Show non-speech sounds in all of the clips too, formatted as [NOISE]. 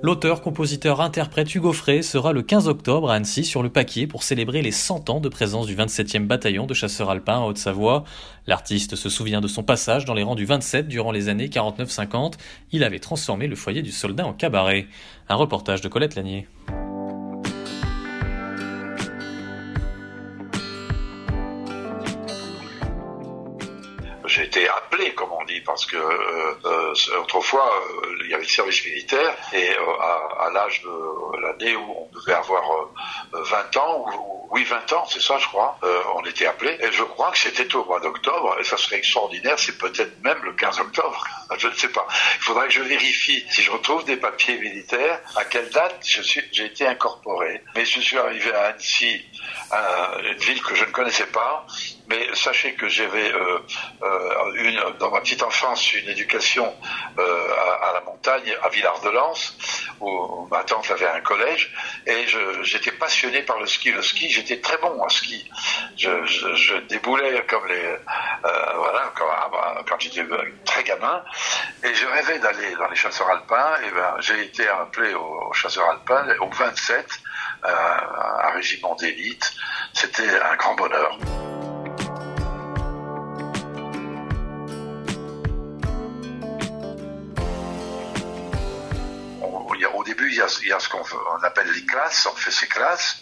L'auteur, compositeur, interprète Hugo Frey sera le 15 octobre à Annecy sur le paquier pour célébrer les 100 ans de présence du 27e bataillon de chasseurs alpins en Haute-Savoie. L'artiste se souvient de son passage dans les rangs du 27 durant les années 49-50. Il avait transformé le foyer du soldat en cabaret. Un reportage de Colette Lanier. J'ai été appelé, comme on dit, parce que euh, euh, autrefois euh, il y avait le service militaire et à, à l'âge de l'année où on devait avoir 20 ans, ou, oui 20 ans, c'est ça je crois, on était appelé. Et je crois que c'était au mois d'octobre et ça serait extraordinaire, c'est peut-être même le 15 octobre, [LAUGHS] je ne sais pas. Il faudrait que je vérifie si je retrouve des papiers militaires à quelle date j'ai été incorporé. Mais je suis arrivé à Annecy, une ville que je ne connaissais pas, mais sachez que j'avais euh, euh, dans ma petite enfance une éducation euh, à, à, la montagne, à Villard-de-Lans, où, ma tante avait un collège, et j'étais passionné par le ski. Le ski, j'étais très bon en ski. Je, déboulais comme les, voilà, quand, quand j'étais très gamin, et je rêvais d'aller dans les chasseurs alpins. Et ben, j'ai été appelé aux, chasseurs alpins au 27, euh, un régiment d'élite. C'était un grand bonheur. Il y a ce qu'on appelle les classes, on fait ces classes,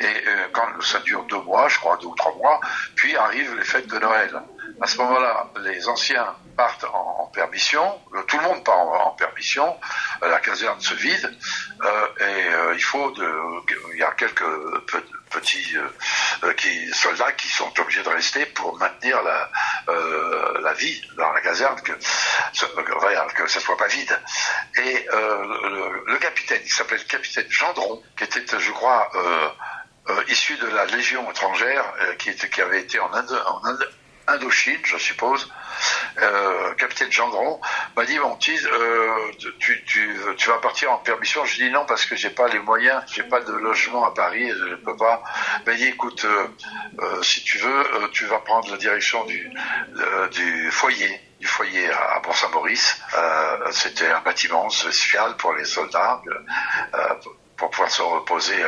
et euh, quand ça dure deux mois, je crois, deux ou trois mois, puis arrivent les fêtes de Noël. À ce moment-là, les anciens partent en, permission, euh, tout le monde part en, permission, euh, la caserne se vide, et il faut il y a quelques petits soldats qui sont obligés de rester pour maintenir la, la vie dans la caserne, que ça soit pas vide. Et le, le, capitaine, il s'appelait le capitaine Gendron, qui était, je crois, issu de la Légion étrangère, qui, avait été en Indochine, je suppose, euh, capitaine Gendron m'a dit bon euh, tu, tu, tu, vas partir en permission. Je dis non parce que j'ai pas les moyens, j'ai pas de logement à Paris, je ne peux pas. Il m'a dit écoute, euh, si tu veux, tu vas prendre la direction du, foyer du foyer à Bourg-Saint-Maurice. C'était un bâtiment spécial pour les soldats pour pouvoir se reposer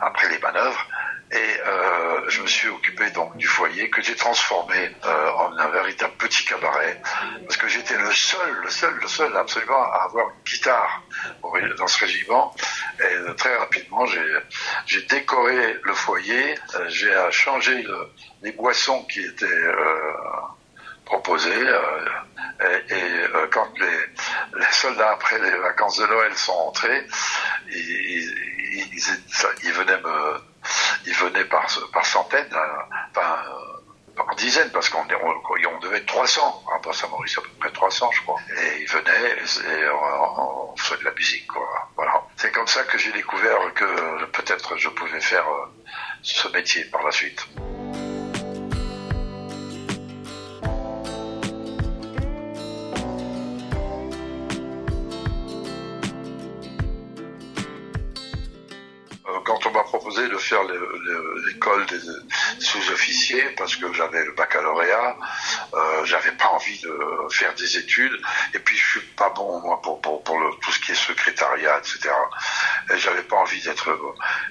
après les manœuvres. Et euh, je me suis occupé donc du foyer que j'ai transformé euh, en un véritable petit cabaret parce que j'étais le seul, le seul, le seul absolument à avoir une guitare dans ce régiment. Et euh, très rapidement, j'ai décoré le foyer, euh, j'ai changé le, les boissons qui étaient euh, proposées. et, quand les, soldats après les vacances de Noël sont entrés, ils, ils, ils, ils venaient me par, centaines, euh, euh, par dizaines, parce qu'on on, devait être 300, hein, pas Saint-Maurice, à peu près 300, je crois. Et ils venaient et on, faisait de la musique. Voilà. C'est comme ça que j'ai découvert que peut-être je pouvais faire euh, ce métier par la suite. De faire l'école des sous-officiers, parce que j'avais le baccalauréat, euh, j'avais pas envie de faire des études, et puis je suis pas bon moi pour, pour, pour tout ce qui est secrétariat, etc. Et j'avais pas envie d'être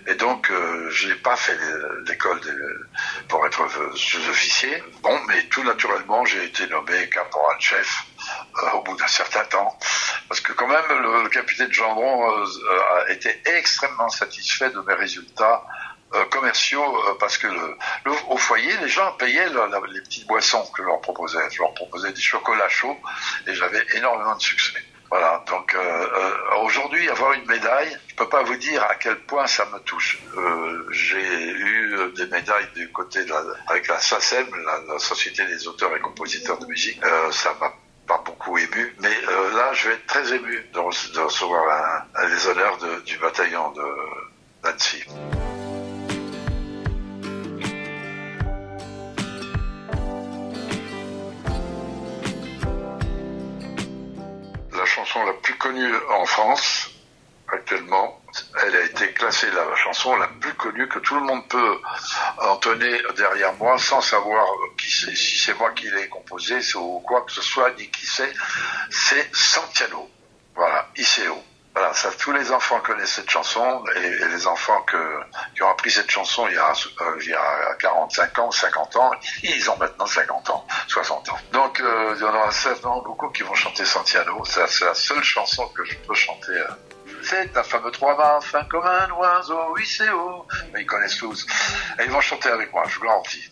et donc euh, je n'ai pas fait l'école pour être sous-officier. Bon, mais tout naturellement j'ai été nommé caporal-chef euh, au bout d'un certain temps. Parce que quand même, le, capitaine Gendron euh, a été extrêmement satisfait de mes résultats euh, commerciaux euh, parce que au foyer, les gens payaient les petites boissons que je leur proposais. Je leur proposais des chocolats chauds et j'avais énormément de succès. Voilà, donc aujourd'hui, avoir une médaille, je peux pas vous dire à quel point ça me touche. J'ai eu des médailles du côté de avec la SACEM, la, la, Société des auteurs et compositeurs de musique. ça m'a beaucoup ému, mais là, je vais être très ému de, recevoir les honneurs du bataillon de Nancy. chanson la plus connue en France actuellement. Elle a été classée la chanson la plus connue que tout le monde peut entonner derrière moi sans savoir si c'est moi qui l'ai composé ou quoi que ce soit, ni qui c'est. C'est Santiano. Voilà, ICO. Voilà, ça, tous les enfants connaissent cette chanson et, les enfants qui ont appris cette chanson il y, a, euh, il y a 45 ans, 50 ans, ils ont maintenant 50 ans, 60 ans. Donc euh, il y en aura certainement beaucoup qui vont chanter Santiano. C'est la seule chanson que je peux chanter. Euh. C'est un fameux trois mâts, fin comme un oiseau, haut. Mais ils connaissent tous. Et ils vont chanter avec moi, je vous garantis.